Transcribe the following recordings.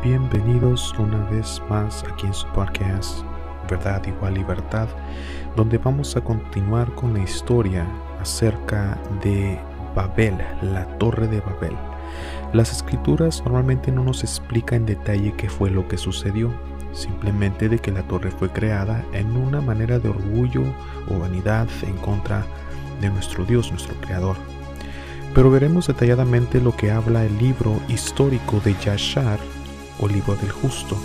Bienvenidos una vez más aquí en su podcast Verdad igual libertad, donde vamos a continuar con la historia acerca de Babel, la torre de Babel. Las escrituras normalmente no nos explican en detalle qué fue lo que sucedió, simplemente de que la torre fue creada en una manera de orgullo o vanidad en contra de nuestro Dios, nuestro Creador. Pero veremos detalladamente lo que habla el libro histórico de Yashar o libro del justo,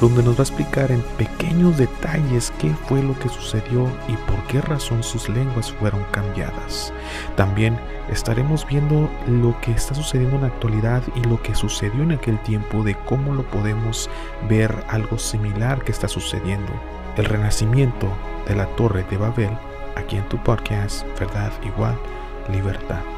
donde nos va a explicar en pequeños detalles qué fue lo que sucedió y por qué razón sus lenguas fueron cambiadas. También estaremos viendo lo que está sucediendo en la actualidad y lo que sucedió en aquel tiempo de cómo lo podemos ver algo similar que está sucediendo. El renacimiento de la torre de Babel, aquí en tu podcast, verdad igual, libertad.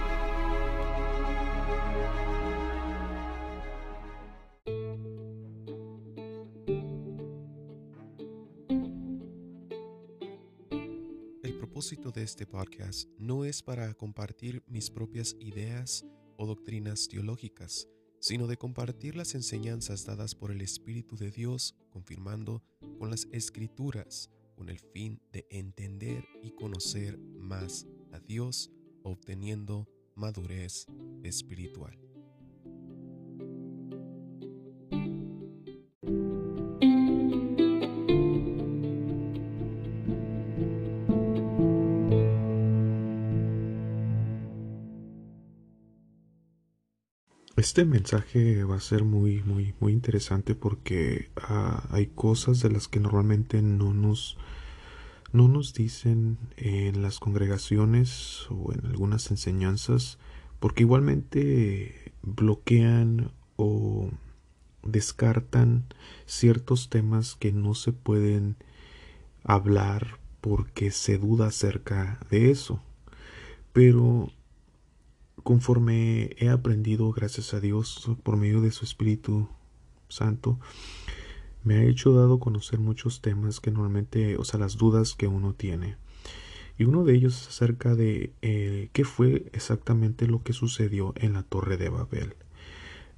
Propósito de este podcast no es para compartir mis propias ideas o doctrinas teológicas, sino de compartir las enseñanzas dadas por el Espíritu de Dios, confirmando con las escrituras, con el fin de entender y conocer más a Dios, obteniendo madurez espiritual. Este mensaje va a ser muy, muy, muy interesante porque ah, hay cosas de las que normalmente no nos, no nos dicen en las congregaciones o en algunas enseñanzas, porque igualmente bloquean o descartan ciertos temas que no se pueden hablar porque se duda acerca de eso. Pero conforme he aprendido, gracias a Dios, por medio de su Espíritu Santo, me ha hecho dado conocer muchos temas que normalmente, o sea, las dudas que uno tiene. Y uno de ellos es acerca de eh, qué fue exactamente lo que sucedió en la Torre de Babel.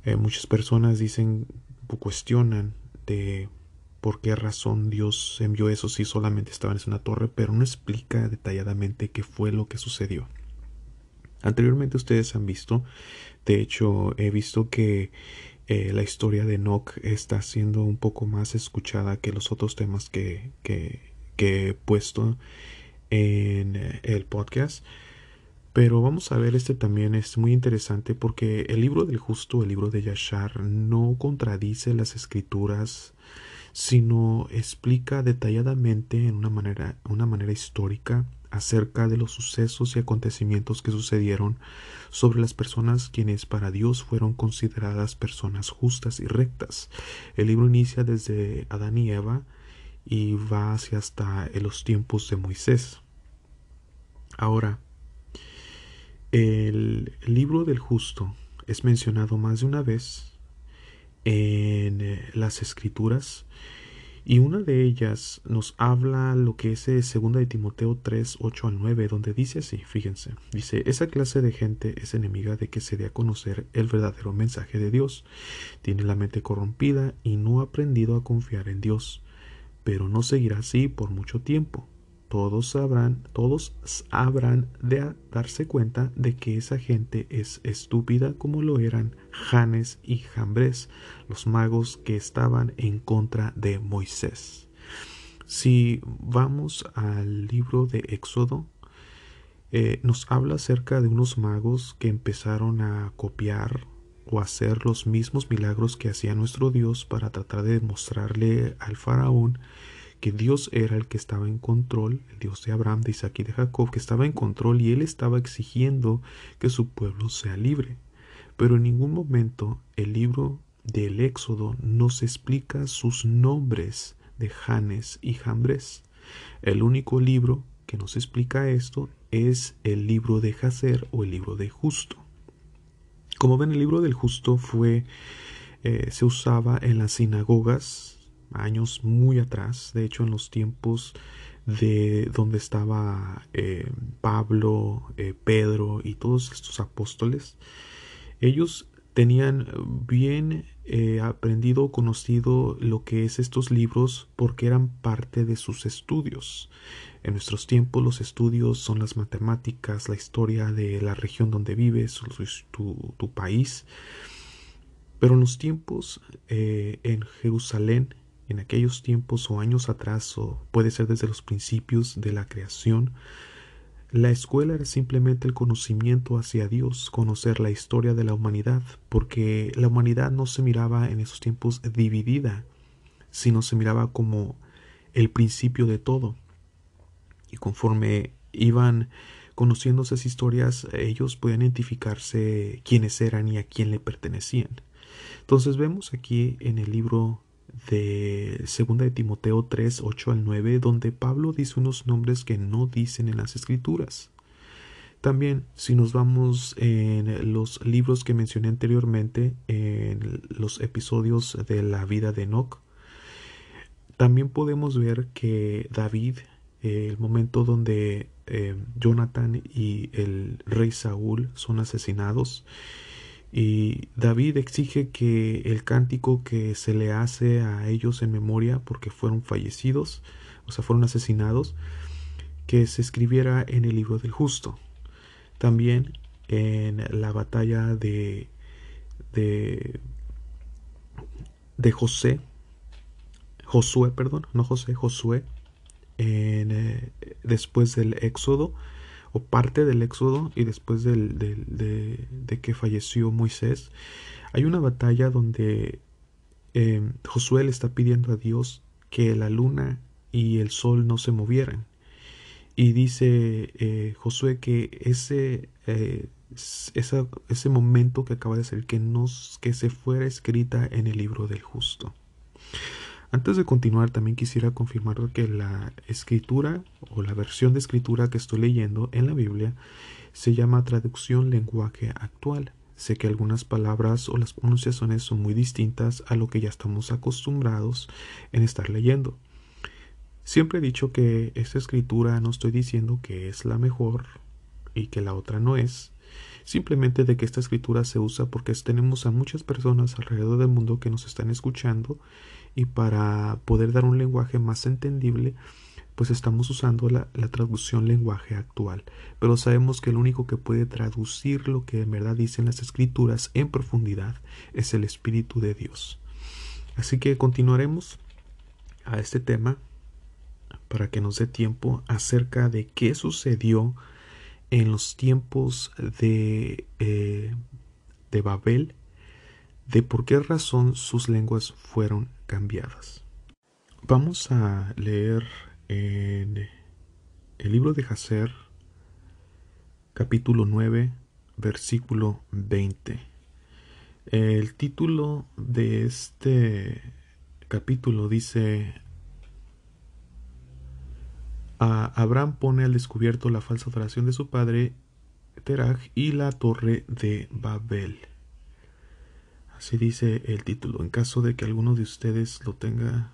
Eh, muchas personas dicen cuestionan de por qué razón Dios envió eso si solamente estaban en una torre, pero no explica detalladamente qué fue lo que sucedió. Anteriormente ustedes han visto, de hecho he visto que eh, la historia de Enoch está siendo un poco más escuchada que los otros temas que, que, he puesto en eh, el podcast. Pero vamos a ver, este también es muy interesante porque el libro del justo, el libro de Yashar, no contradice las escrituras, sino explica detalladamente en una manera, una manera histórica acerca de los sucesos y acontecimientos que sucedieron sobre las personas quienes para Dios fueron consideradas personas justas y rectas. El libro inicia desde Adán y Eva y va hacia hasta los tiempos de Moisés. Ahora, el libro del justo es mencionado más de una vez en las escrituras y una de ellas nos habla lo que es 2 eh, de Timoteo 3, 8 al 9, donde dice así, fíjense, dice, esa clase de gente es enemiga de que se dé a conocer el verdadero mensaje de Dios. Tiene la mente corrompida y no ha aprendido a confiar en Dios, pero no seguirá así por mucho tiempo todos sabrán, todos habrán de darse cuenta de que esa gente es estúpida como lo eran Janes y Jambres, los magos que estaban en contra de Moisés. Si vamos al libro de Éxodo, eh, nos habla acerca de unos magos que empezaron a copiar o hacer los mismos milagros que hacía nuestro Dios para tratar de demostrarle al faraón que Dios era el que estaba en control, el Dios de Abraham, de Isaac y de Jacob, que estaba en control y él estaba exigiendo que su pueblo sea libre. Pero en ningún momento el libro del Éxodo nos explica sus nombres de Janes y Jambres. El único libro que nos explica esto es el libro de Jacer o el libro de Justo. Como ven, el libro del Justo fue eh, se usaba en las sinagogas años muy atrás, de hecho en los tiempos de donde estaba eh, Pablo, eh, Pedro y todos estos apóstoles, ellos tenían bien eh, aprendido conocido lo que es estos libros porque eran parte de sus estudios. En nuestros tiempos los estudios son las matemáticas, la historia de la región donde vives, tu, tu país. Pero en los tiempos eh, en Jerusalén, en aquellos tiempos o años atrás, o puede ser desde los principios de la creación, la escuela era simplemente el conocimiento hacia Dios, conocer la historia de la humanidad, porque la humanidad no se miraba en esos tiempos dividida, sino se miraba como el principio de todo. Y conforme iban conociendo esas historias, ellos podían identificarse quiénes eran y a quién le pertenecían. Entonces vemos aquí en el libro de segunda de Timoteo 3, 8 al 9, donde Pablo dice unos nombres que no dicen en las escrituras. También, si nos vamos en los libros que mencioné anteriormente, en los episodios de la vida de Enoch, también podemos ver que David, el momento donde eh, Jonathan y el rey Saúl son asesinados, y David exige que el cántico que se le hace a ellos en memoria porque fueron fallecidos, o sea, fueron asesinados, que se escribiera en el libro del justo. También en la batalla de, de, de José, Josué, perdón, no José, Josué, eh, después del Éxodo, parte del éxodo y después del, de, que falleció Moisés, hay una batalla donde eh, Josué le está pidiendo a Dios que la luna y el sol no se movieran. Y dice eh, Josué que ese, eh, ese momento que acaba de ser, que, nos, que se fuera escrita en el libro del justo. Antes de continuar, también quisiera confirmar que la escritura o la versión de escritura que estoy leyendo en la Biblia se llama traducción lenguaje actual. Sé que algunas palabras o las pronunciaciones son muy distintas a lo que ya estamos acostumbrados en estar leyendo. Siempre he dicho que esta escritura no estoy diciendo que es la mejor y que la otra no es, simplemente de que esta escritura se usa porque tenemos a muchas personas alrededor del mundo que nos están escuchando y para poder dar un lenguaje más entendible, pues estamos usando la, traducción lenguaje actual. Pero sabemos que el único que puede traducir lo que en verdad dicen las escrituras en profundidad es el Espíritu de Dios. Así que continuaremos a este tema para que nos dé tiempo acerca de qué sucedió en los tiempos de, eh, de Babel, de por qué razón sus lenguas fueron cambiadas. Vamos a leer en el libro de Jacer, capítulo 9, versículo 20. El título de este capítulo dice a Abraham pone al descubierto la falsa adoración de su padre Teraj y la torre de Babel. Así dice el título. En caso de que alguno de ustedes lo tenga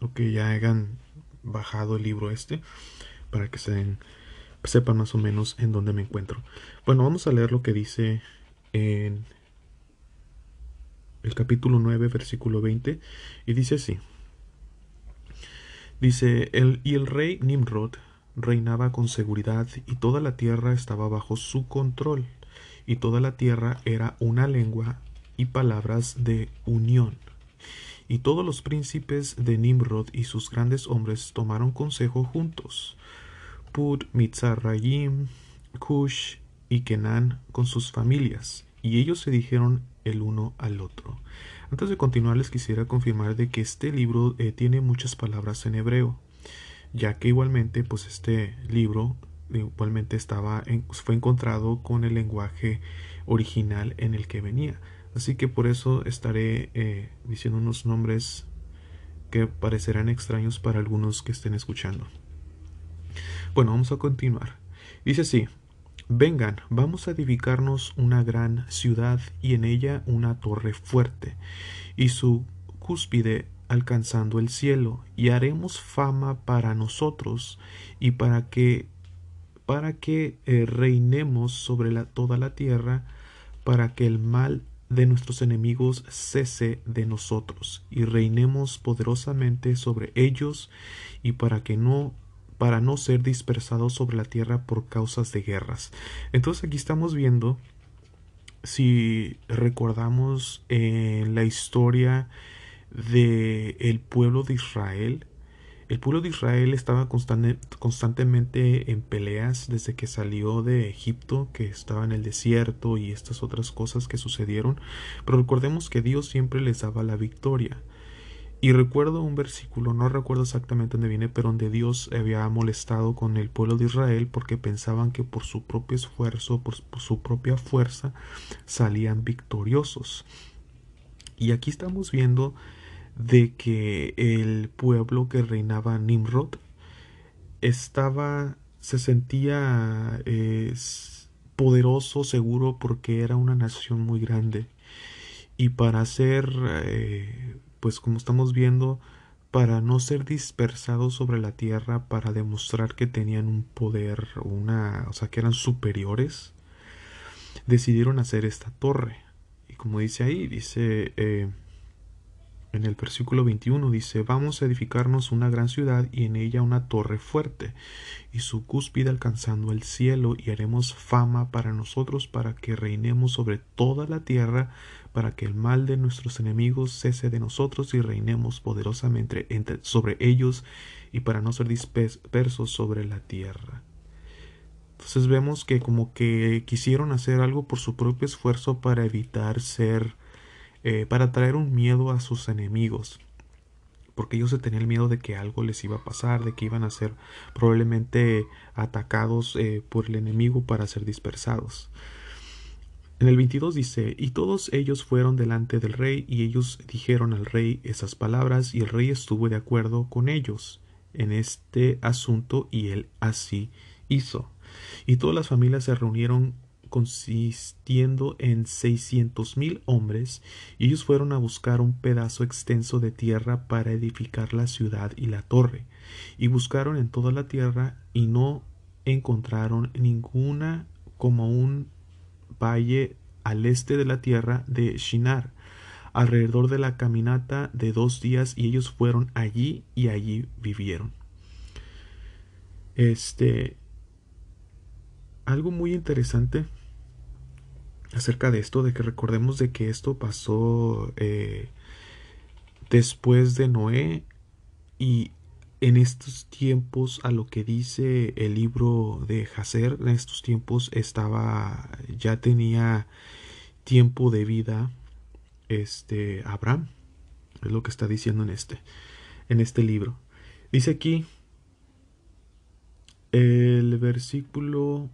o que ya hayan bajado el libro este para que se sepan más o menos en dónde me encuentro. Bueno, vamos a leer lo que dice en el capítulo 9, versículo 20, y dice así. Dice, el, y el rey Nimrod reinaba con seguridad y toda la tierra estaba bajo su control, y toda la tierra era una lengua y palabras de unión. Y todos los príncipes de Nimrod y sus grandes hombres tomaron consejo juntos. Put, Mitzarayim, Cush y Kenan con sus familias, y ellos se dijeron el uno al otro. Antes de continuar les quisiera confirmar de que este libro eh, tiene muchas palabras en hebreo, ya que igualmente pues este libro igualmente estaba fue encontrado con el lenguaje original en el que venía. Así que por eso estaré eh, diciendo unos nombres que parecerán extraños para algunos que estén escuchando. Bueno, vamos a continuar. Dice así, vengan, vamos a edificarnos una gran ciudad y en ella una torre fuerte y su cúspide alcanzando el cielo y haremos fama para nosotros y para que para que eh, reinemos sobre toda la tierra para que el mal de nuestros enemigos cese de nosotros y reinemos poderosamente sobre ellos y para que no para no ser dispersados sobre la tierra por causas de guerras. Entonces aquí estamos viendo si recordamos en la historia de el pueblo de Israel el pueblo de Israel estaba constantemente en peleas desde que salió de Egipto, que estaba en el desierto y estas otras cosas que sucedieron, pero recordemos que Dios siempre les daba la victoria. Y recuerdo un versículo, no recuerdo exactamente dónde viene, pero donde Dios había molestado con el pueblo de Israel porque pensaban que por su propio esfuerzo, por su propia fuerza, salían victoriosos. Y aquí estamos viendo de que el pueblo que reinaba Nimrod estaba se sentía poderoso, seguro, porque era una nación muy grande. Y para ser, eh, pues como estamos viendo, para no ser dispersados sobre la tierra, para demostrar que tenían un poder, una, o sea, que eran superiores, decidieron hacer esta torre. Y como dice ahí, dice, eh, en el versículo 21 dice, vamos a edificarnos una gran ciudad y en ella una torre fuerte, y su cúspide alcanzando el cielo, y haremos fama para nosotros para que reinemos sobre toda la tierra, para que el mal de nuestros enemigos cese de nosotros y reinemos poderosamente sobre ellos, y para no ser dispersos sobre la tierra. Entonces vemos que como que quisieron hacer algo por su propio esfuerzo para evitar ser eh, para traer un miedo a sus enemigos porque ellos se tenían el miedo de que algo les iba a pasar, de que iban a ser probablemente atacados eh, por el enemigo para ser dispersados. En el 22 dice, y todos ellos fueron delante del rey, y ellos dijeron al rey esas palabras, y el rey estuvo de acuerdo con ellos en este asunto, y él así hizo. Y todas las familias se reunieron consistiendo en seiscientos mil hombres, y ellos fueron a buscar un pedazo extenso de tierra para edificar la ciudad y la torre, y buscaron en toda la tierra y no encontraron ninguna como un valle al este de la tierra de Shinar, alrededor de la caminata de dos días, y ellos fueron allí y allí vivieron. Este algo muy interesante acerca de esto, de que recordemos de que esto pasó eh, después de Noé y en estos tiempos a lo que dice el libro de Hazer, en estos tiempos estaba ya tenía tiempo de vida este Abraham es lo que está diciendo en este en este libro. Dice aquí el versículo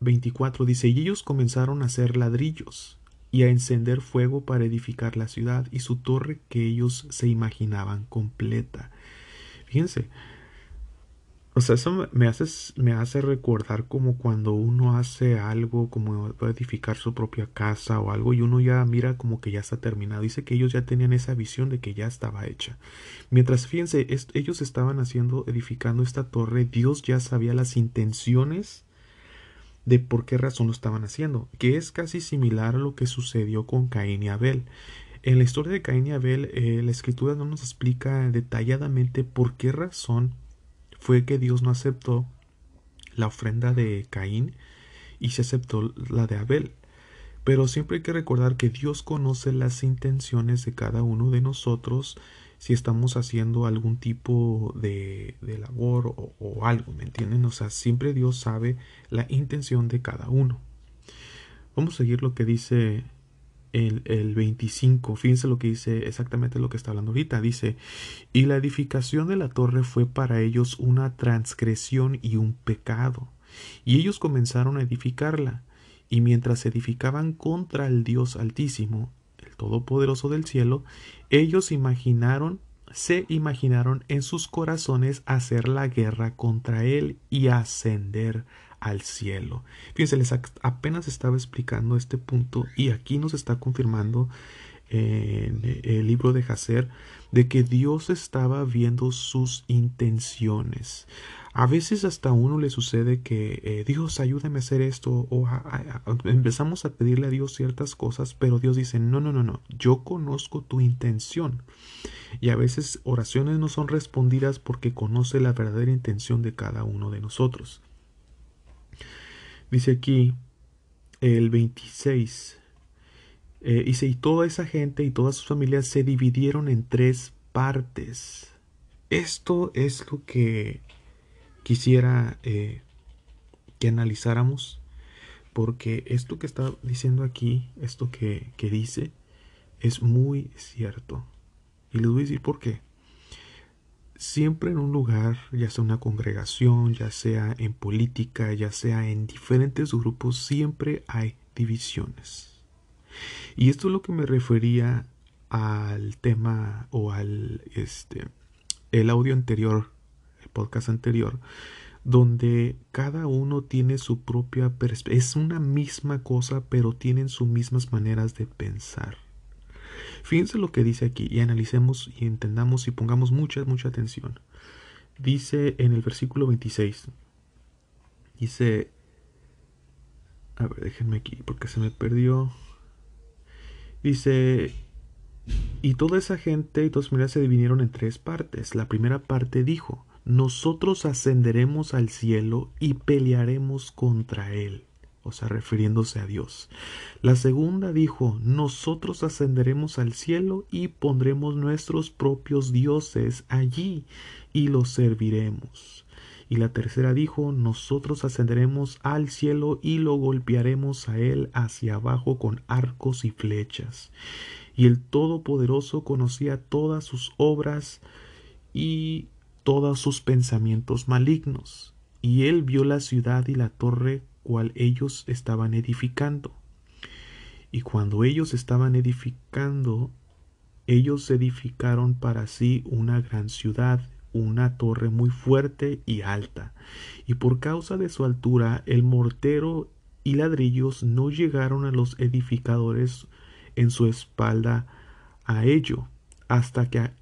24 dice, y ellos comenzaron a hacer ladrillos y a encender fuego para edificar la ciudad y su torre que ellos se imaginaban completa. Fíjense, o sea, eso me hace, me hace recordar como cuando uno hace algo, como edificar su propia casa o algo, y uno ya mira como que ya está terminado. Dice que ellos ya tenían esa visión de que ya estaba hecha. Mientras, fíjense, ellos estaban haciendo, edificando esta torre, Dios ya sabía las intenciones de por qué razón lo estaban haciendo, que es casi similar a lo que sucedió con Caín y Abel. En la historia de Caín y Abel, eh, la escritura no nos explica detalladamente por qué razón fue que Dios no aceptó la ofrenda de Caín y se aceptó la de Abel. Pero siempre hay que recordar que Dios conoce las intenciones de cada uno de nosotros si estamos haciendo algún tipo de, labor o, algo, ¿me entienden? O sea, siempre Dios sabe la intención de cada uno. Vamos a seguir lo que dice el, el 25. Fíjense lo que dice exactamente lo que está hablando ahorita. Dice, y la edificación de la torre fue para ellos una transgresión y un pecado. Y ellos comenzaron a edificarla. Y mientras edificaban contra el Dios Altísimo, Todopoderoso del cielo, ellos imaginaron, se imaginaron en sus corazones hacer la guerra contra él y ascender al cielo. Fíjense, les apenas estaba explicando este punto y aquí nos está confirmando en el libro de Hacer de que Dios estaba viendo sus intenciones. A veces hasta a uno le sucede que eh, Dios ayúdame a hacer esto o empezamos a pedirle a Dios ciertas cosas, pero Dios dice, no, no, no, no, yo conozco tu intención. Y a veces oraciones no son respondidas porque conoce la verdadera intención de cada uno de nosotros. Dice aquí el 26. Eh, y toda esa gente y todas sus familias se dividieron en tres partes. Esto es lo que quisiera eh, que analizáramos, porque esto que está diciendo aquí, esto que, que dice, es muy cierto. Y les voy a decir por qué. Siempre en un lugar, ya sea una congregación, ya sea en política, ya sea en diferentes grupos, siempre hay divisiones. Y esto es lo que me refería al tema o al este el audio anterior, el podcast anterior, donde cada uno tiene su propia perspectiva. Es una misma cosa, pero tienen sus mismas maneras de pensar. Fíjense lo que dice aquí y analicemos y entendamos y pongamos mucha, mucha atención. Dice en el versículo 26, dice, a ver, déjenme aquí porque se me perdió. Dice, y toda esa gente y todas se dividieron en tres partes. La primera parte dijo, nosotros ascenderemos al cielo y pelearemos contra él o sea, refiriéndose a Dios. La segunda dijo, nosotros ascenderemos al cielo y pondremos nuestros propios dioses allí y los serviremos. Y la tercera dijo, nosotros ascenderemos al cielo y lo golpearemos a él hacia abajo con arcos y flechas. Y el Todopoderoso conocía todas sus obras y todos sus pensamientos malignos. Y él vio la ciudad y la torre cual ellos estaban edificando. Y cuando ellos estaban edificando, ellos edificaron para sí una gran ciudad, una torre muy fuerte y alta, y por causa de su altura el mortero y ladrillos no llegaron a los edificadores en su espalda a ello, hasta que,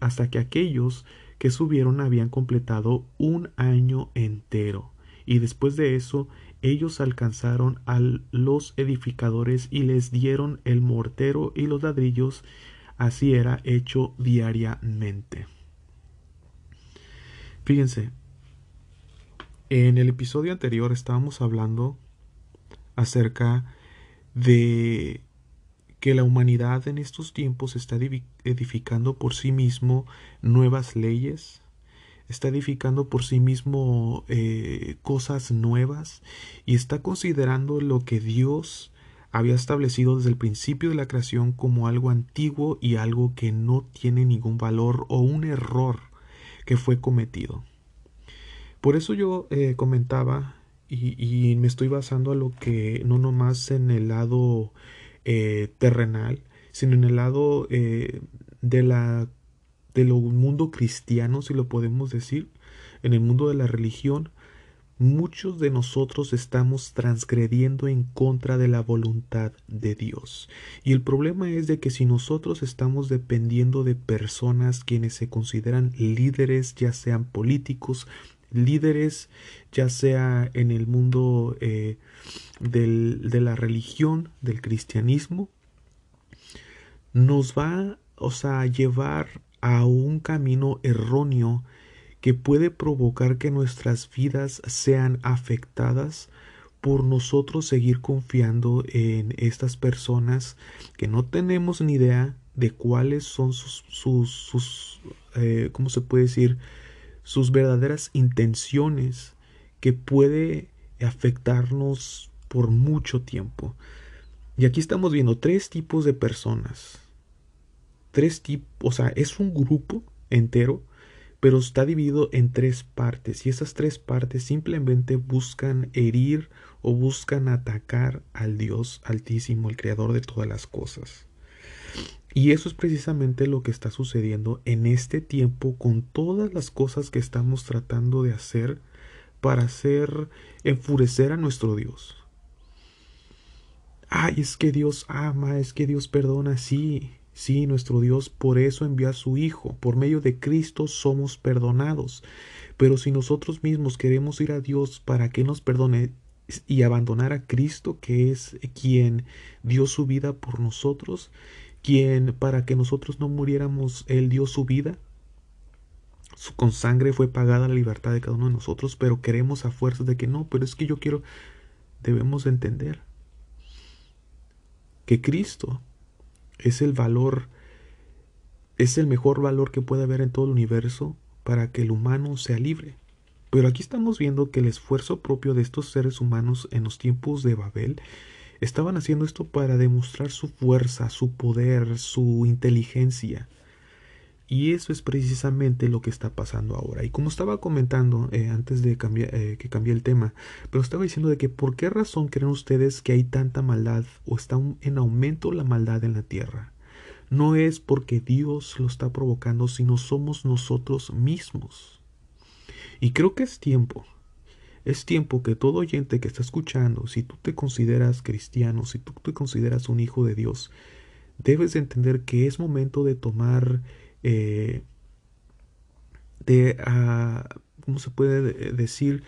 hasta que aquellos que subieron habían completado un año entero, y después de eso ellos alcanzaron a los edificadores y les dieron el mortero y los ladrillos, así era hecho diariamente. Fíjense, en el episodio anterior estábamos hablando acerca de que la humanidad en estos tiempos está edificando por sí mismo nuevas leyes, está edificando por sí mismo eh, cosas nuevas y está considerando lo que Dios había establecido desde el principio de la creación como algo antiguo y algo que no tiene ningún valor o un error que fue cometido. Por eso yo eh, comentaba y, me estoy basando a lo que no nomás en el lado eh, terrenal, sino en el lado de la del mundo cristiano, si lo podemos decir, en el mundo de la religión, muchos de nosotros estamos transgrediendo en contra de la voluntad de Dios. Y el problema es de que si nosotros estamos dependiendo de personas quienes se consideran líderes, ya sean políticos, líderes, ya sea en el mundo eh, de la religión, del cristianismo, nos va o sea, a llevar a un camino erróneo que puede provocar que nuestras vidas sean afectadas por nosotros seguir confiando en estas personas que no tenemos ni idea de cuáles son sus, eh, ¿cómo se puede decir? sus verdaderas intenciones que puede afectarnos por mucho tiempo. Y aquí estamos viendo tres tipos de personas tres tipos, o sea, es un grupo entero, pero está dividido en tres partes y esas tres partes simplemente buscan herir o buscan atacar al Dios altísimo, el creador de todas las cosas. Y eso es precisamente lo que está sucediendo en este tiempo con todas las cosas que estamos tratando de hacer para hacer enfurecer a nuestro Dios. ay, es que Dios ama, es que Dios perdona, sí, sí, nuestro Dios por eso envió a su Hijo, por medio de Cristo somos perdonados. Pero si nosotros mismos queremos ir a Dios para que nos perdone y abandonar a Cristo, que es quien dio su vida por nosotros, quien para que nosotros no muriéramos, Él dio su vida, con sangre fue pagada la libertad de cada uno de nosotros, pero queremos a fuerzas de que no, pero es que yo quiero, debemos entender que Cristo es el valor, es el mejor valor que puede haber en todo el universo para que el humano sea libre. Pero aquí estamos viendo que el esfuerzo propio de estos seres humanos en los tiempos de Babel estaban haciendo esto para demostrar su fuerza, su poder, su inteligencia. Y eso es precisamente lo que está pasando ahora. Y como estaba comentando eh, antes de eh, que cambié el tema, pero estaba diciendo de que por qué razón creen ustedes que hay tanta maldad o está en aumento la maldad en la tierra. No es porque Dios lo está provocando, sino somos nosotros mismos. Y creo que es tiempo. Es tiempo que todo oyente que está escuchando, si tú te consideras cristiano, si tú te consideras un hijo de Dios, debes entender que es momento de tomar eh, de, ah, ¿cómo se puede decir?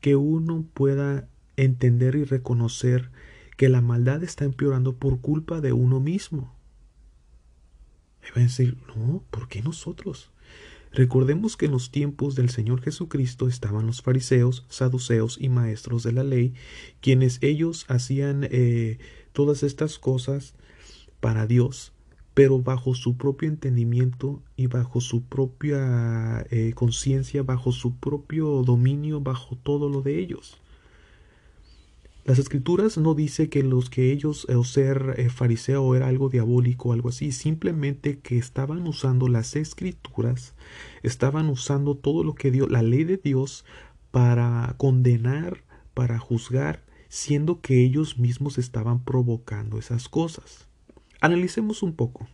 Que uno pueda entender y reconocer que la maldad está empeorando por culpa de uno mismo. Y a decir, no, ¿por qué nosotros? Recordemos que en los tiempos del Señor Jesucristo estaban los fariseos, saduceos y maestros de la ley, quienes ellos hacían eh, todas estas cosas para Dios, pero bajo su propio entendimiento y bajo su propia eh, conciencia, bajo su propio dominio, bajo todo lo de ellos. Las escrituras no dice que los que ellos o ser eh, fariseo era algo diabólico algo así, simplemente que estaban usando las escrituras, estaban usando todo lo que dio la ley de Dios para condenar, para juzgar, siendo que ellos mismos estaban provocando esas cosas. Analicemos un poco.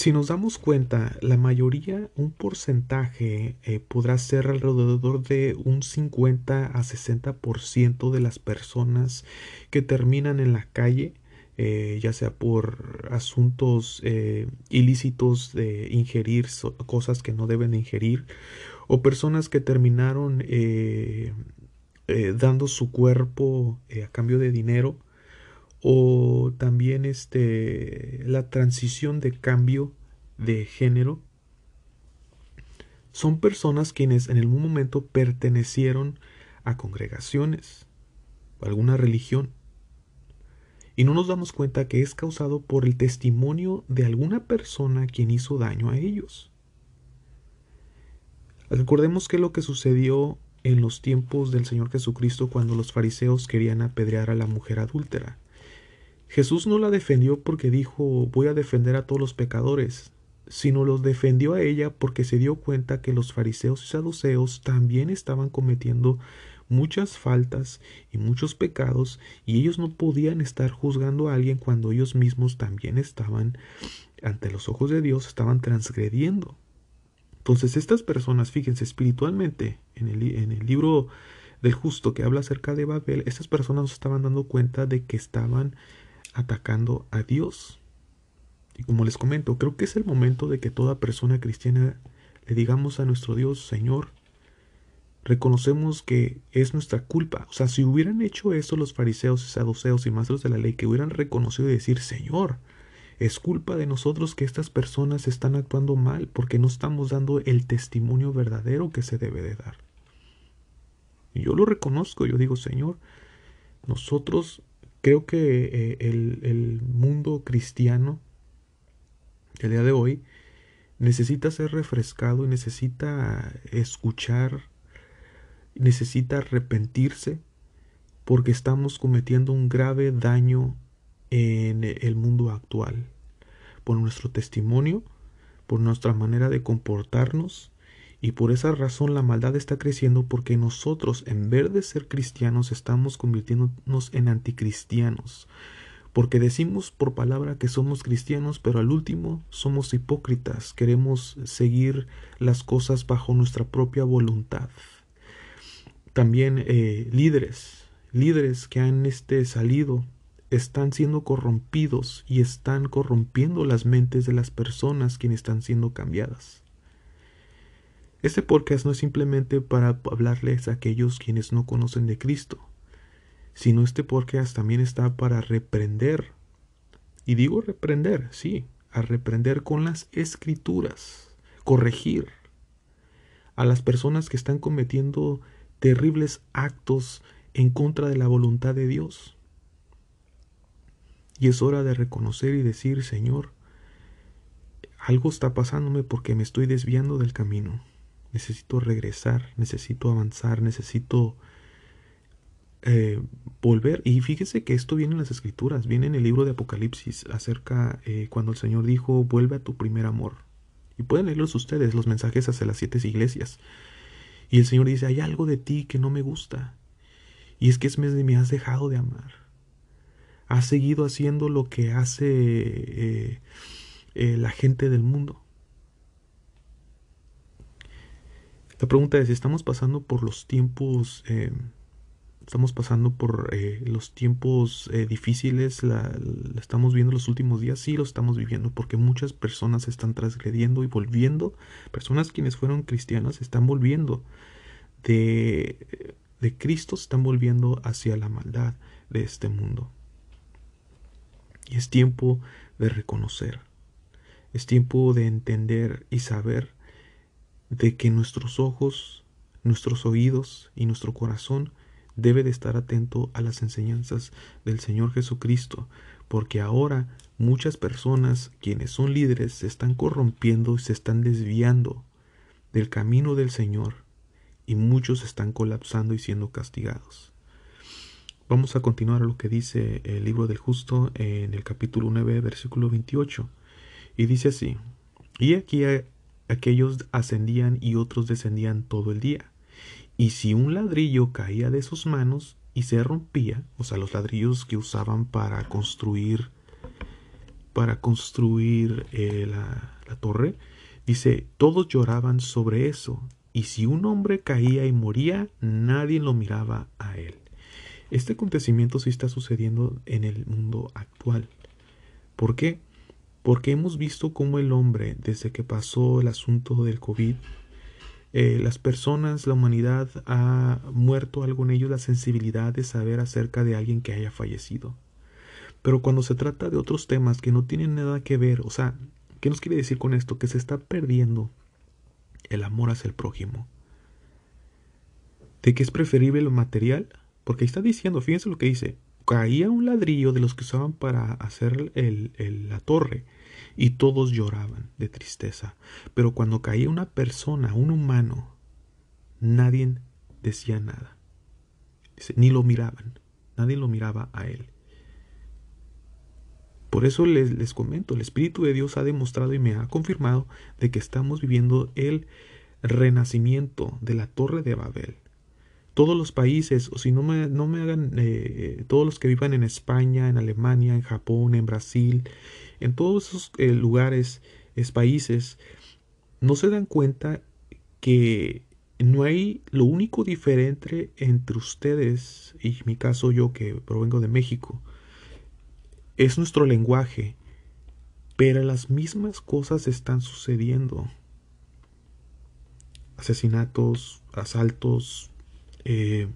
Si nos damos cuenta, la mayoría, un porcentaje, eh, podrá ser alrededor de un 50 a 60% de las personas que terminan en la calle, eh, ya sea por asuntos eh, ilícitos de ingerir cosas que no deben ingerir, o personas que terminaron dando su cuerpo a cambio de dinero, o también este la transición de cambio de género son personas quienes en algún momento pertenecieron a congregaciones, a alguna religión, y no nos damos cuenta que es causado por el testimonio de alguna persona quien hizo daño a ellos. Recordemos que lo que sucedió en los tiempos del Señor Jesucristo cuando los fariseos querían apedrear a la mujer adúltera. Jesús no la defendió porque dijo voy a defender a todos los pecadores, sino los defendió a ella porque se dio cuenta que los fariseos y saduceos también estaban cometiendo muchas faltas y muchos pecados y ellos no podían estar juzgando a alguien cuando ellos mismos también estaban ante los ojos de Dios, estaban transgrediendo. Entonces estas personas, fíjense, espiritualmente, en el, en el libro del justo que habla acerca de Babel, estas personas estaban dando cuenta de que estaban atacando a Dios. Y como les comento, creo que es el momento de que toda persona cristiana le digamos a nuestro Dios, Señor, reconocemos que es nuestra culpa. O sea, si hubieran hecho eso los fariseos y saduceos y maestros de la ley, que hubieran reconocido y decir, Señor, es culpa de nosotros que estas personas están actuando mal porque no estamos dando el testimonio verdadero que se debe de dar. Y yo lo reconozco, yo digo, Señor, nosotros Creo que eh, el, mundo cristiano, el día de hoy, necesita ser refrescado y necesita escuchar, necesita arrepentirse porque estamos cometiendo un grave daño en el mundo actual. Por nuestro testimonio, por nuestra manera de comportarnos y por esa razón la maldad está creciendo porque nosotros, en vez de ser cristianos, estamos convirtiéndonos en anticristianos. Porque decimos por palabra que somos cristianos, pero al último somos hipócritas. Queremos seguir las cosas bajo nuestra propia voluntad. También eh, líderes, líderes que han este, salido están siendo corrompidos y están corrompiendo las mentes de las personas quienes están siendo cambiadas. Este podcast no es simplemente para hablarles a aquellos quienes no conocen de Cristo, sino este podcast también está para reprender. Y digo reprender, sí, a reprender con las escrituras, corregir a las personas que están cometiendo terribles actos en contra de la voluntad de Dios. Y es hora de reconocer y decir, Señor, algo está pasándome porque me estoy desviando del camino. Necesito regresar, necesito avanzar, necesito eh, volver. Y fíjese que esto viene en las escrituras, viene en el libro de Apocalipsis acerca eh, cuando el Señor dijo, vuelve a tu primer amor. Y pueden leerlos ustedes, los mensajes hacia las siete iglesias. Y el Señor dice, hay algo de ti que no me gusta. Y es que es me has dejado de amar ha seguido haciendo lo que hace eh, eh, la gente del mundo. La pregunta es, ¿estamos pasando por los tiempos, eh, estamos pasando por los tiempos difíciles, la, estamos viendo los últimos días? Sí, lo estamos viviendo porque muchas personas están transgrediendo y volviendo, personas quienes fueron cristianas están volviendo de, de Cristo, están volviendo hacia la maldad de este mundo. Y es tiempo de reconocer. Es tiempo de entender y saber de que nuestros ojos, nuestros oídos y nuestro corazón debe de estar atento a las enseñanzas del Señor Jesucristo, porque ahora muchas personas quienes son líderes se están corrompiendo y se están desviando del camino del Señor y muchos están colapsando y siendo castigados. Vamos a continuar lo que dice el libro del justo en el capítulo 9, versículo 28. Y dice así, y aquí aquellos ascendían y otros descendían todo el día. Y si un ladrillo caía de sus manos y se rompía, o sea, los ladrillos que usaban para construir, para construir eh, la, la torre, dice, todos lloraban sobre eso. Y si un hombre caía y moría, nadie lo miraba a él. Este acontecimiento sí está sucediendo en el mundo actual. ¿Por qué? Porque hemos visto cómo el hombre, desde que pasó el asunto del COVID, eh, las personas, la humanidad ha muerto algo en ellos la sensibilidad de saber acerca de alguien que haya fallecido. Pero cuando se trata de otros temas que no tienen nada que ver, o sea, ¿qué nos quiere decir con esto? Que se está perdiendo el amor hacia el prójimo. ¿De qué es preferible lo material porque está diciendo, fíjense lo que dice, caía un ladrillo de los que usaban para hacer la torre y todos lloraban de tristeza. Pero cuando caía una persona, un humano, nadie decía nada. ni lo miraban, nadie lo miraba a él. Por eso les, les comento, el Espíritu de Dios ha demostrado y me ha confirmado de que estamos viviendo el renacimiento de la torre de Babel todos los países, o si no me, no me hagan, eh, todos los que vivan en España, en Alemania, en Japón, en Brasil, en todos esos eh, lugares, es países, no se dan cuenta que no hay lo único diferente entre ustedes y mi caso yo que provengo de México es nuestro lenguaje pero las mismas cosas están sucediendo. Asesinatos asaltos eh,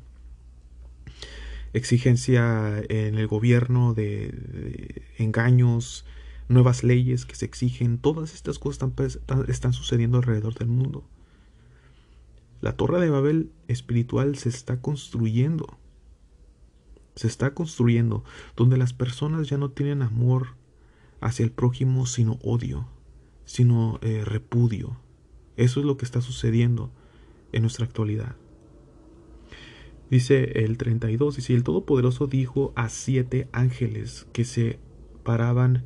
exigencia en el gobierno de, engaños, nuevas leyes que se exigen, todas estas cosas están, están sucediendo alrededor del mundo. La torre de Babel espiritual se está construyendo. Se está construyendo donde las personas ya no tienen amor hacia el prójimo, sino odio, sino eh, repudio. Eso es lo que está sucediendo en nuestra actualidad. Dice el 32, y si el Todopoderoso dijo a siete ángeles que se paraban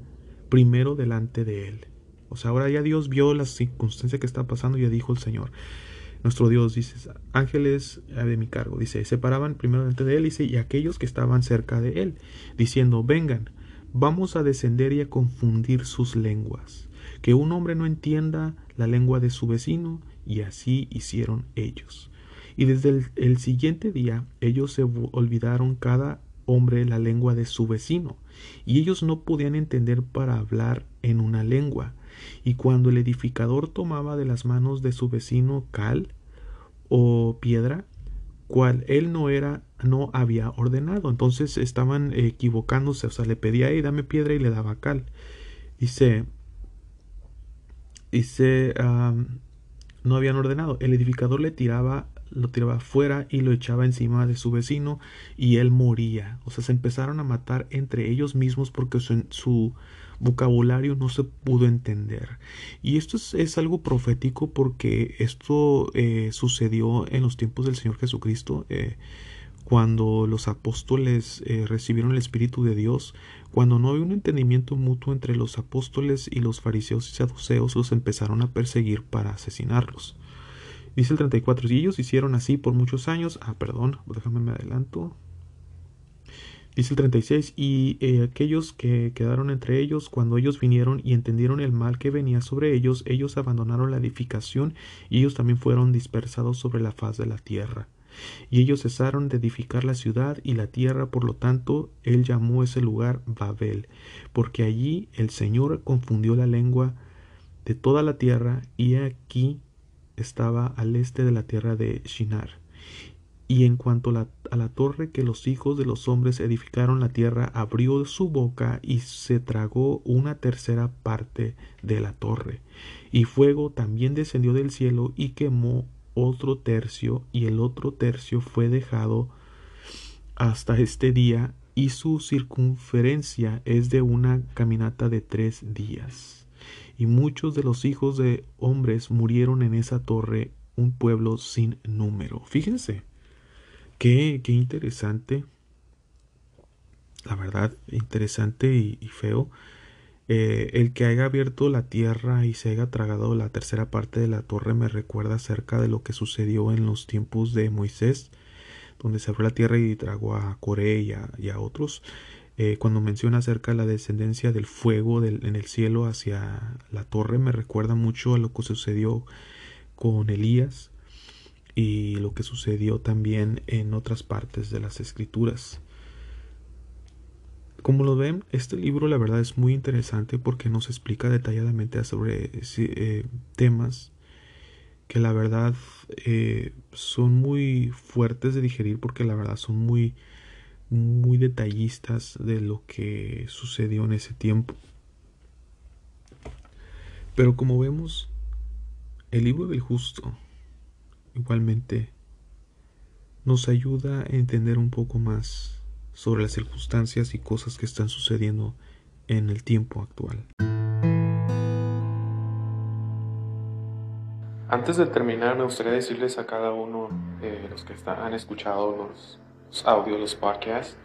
primero delante de él. O sea, ahora ya Dios vio la circunstancia que está pasando y ya dijo el Señor. Nuestro Dios dice, ángeles de mi cargo, dice, se paraban primero delante de él, y aquellos que estaban cerca de él, diciendo, vengan, vamos a descender y a confundir sus lenguas, que un hombre no entienda la lengua de su vecino, y así hicieron ellos Y desde el siguiente día ellos se olvidaron cada hombre la lengua de su vecino, y ellos no podían entender para hablar en una lengua. Y cuando el edificador tomaba de las manos de su vecino cal o piedra, cual él no era, no había ordenado. Entonces estaban equivocándose, o sea, le pedía, hey, dame piedra y le daba cal. Dice, dice, no habían ordenado. El edificador le tiraba lo tiraba afuera y lo echaba encima de su vecino y él moría. O sea, se empezaron a matar entre ellos mismos porque su, vocabulario no se pudo entender. Y esto es, algo profético porque esto eh, sucedió en los tiempos del Señor Jesucristo. Eh, cuando los apóstoles eh, recibieron el Espíritu de Dios, cuando no había un entendimiento mutuo entre los apóstoles y los fariseos y saduceos, los empezaron a perseguir para asesinarlos. Dice el 34, y ellos hicieron así por muchos años, ah, perdón, déjame me adelanto. Dice el 36, y eh, aquellos que quedaron entre ellos, cuando ellos vinieron y entendieron el mal que venía sobre ellos, ellos abandonaron la edificación y ellos también fueron dispersados sobre la faz de la tierra. Y ellos cesaron de edificar la ciudad y la tierra, por lo tanto, él llamó ese lugar Babel, porque allí el Señor confundió la lengua de toda la tierra, y aquí estaba al este de la tierra de Shinar. Y en cuanto a la torre que los hijos de los hombres edificaron, la tierra abrió su boca y se tragó una tercera parte de la torre. Y fuego también descendió del cielo y quemó otro tercio, y el otro tercio fue dejado hasta este día, y su circunferencia es de una caminata de tres días y muchos de los hijos de hombres murieron en esa torre, un pueblo sin número. Fíjense, qué, qué interesante, la verdad, interesante y, feo. Eh, el que haya abierto la tierra y se haya tragado la tercera parte de la torre me recuerda acerca de lo que sucedió en los tiempos de Moisés, donde se abrió la tierra y tragó a Coré y a otros. Eh, cuando menciona acerca de la descendencia del fuego en el cielo hacia la torre, me recuerda mucho a lo que sucedió con Elías y lo que sucedió también en otras partes de las escrituras. Como lo ven, este libro la verdad es muy interesante porque nos explica detalladamente sobre eh, temas que la verdad eh, son muy fuertes de digerir porque la verdad son muy muy detallistas de lo que sucedió en ese tiempo. Pero como vemos, el libro del justo igualmente nos ayuda a entender un poco más sobre las circunstancias y cosas que están sucediendo en el tiempo actual. Antes de terminar, me gustaría decirles a cada uno de los que han escuchado los audios, los podcasts,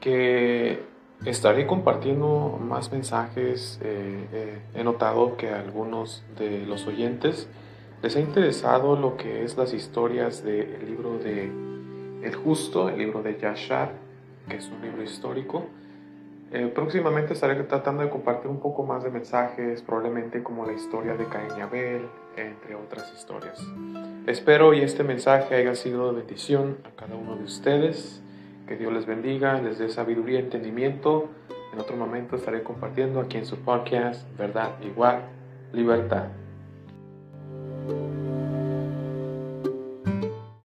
que estaré compartiendo más mensajes. Eh, eh, he notado que a algunos de los oyentes les ha interesado lo que es las historias del libro de El Justo, el libro de Yashar, que es un libro histórico. Eh, próximamente estaré tratando de compartir un poco más de mensajes, probablemente como la historia de Caín y Abel, entre otras historias. Espero y este mensaje haya sido de bendición a cada uno de ustedes. Que Dios les bendiga, les dé sabiduría y entendimiento. En otro momento estaré compartiendo aquí en su podcast Verdad Igual Libertad.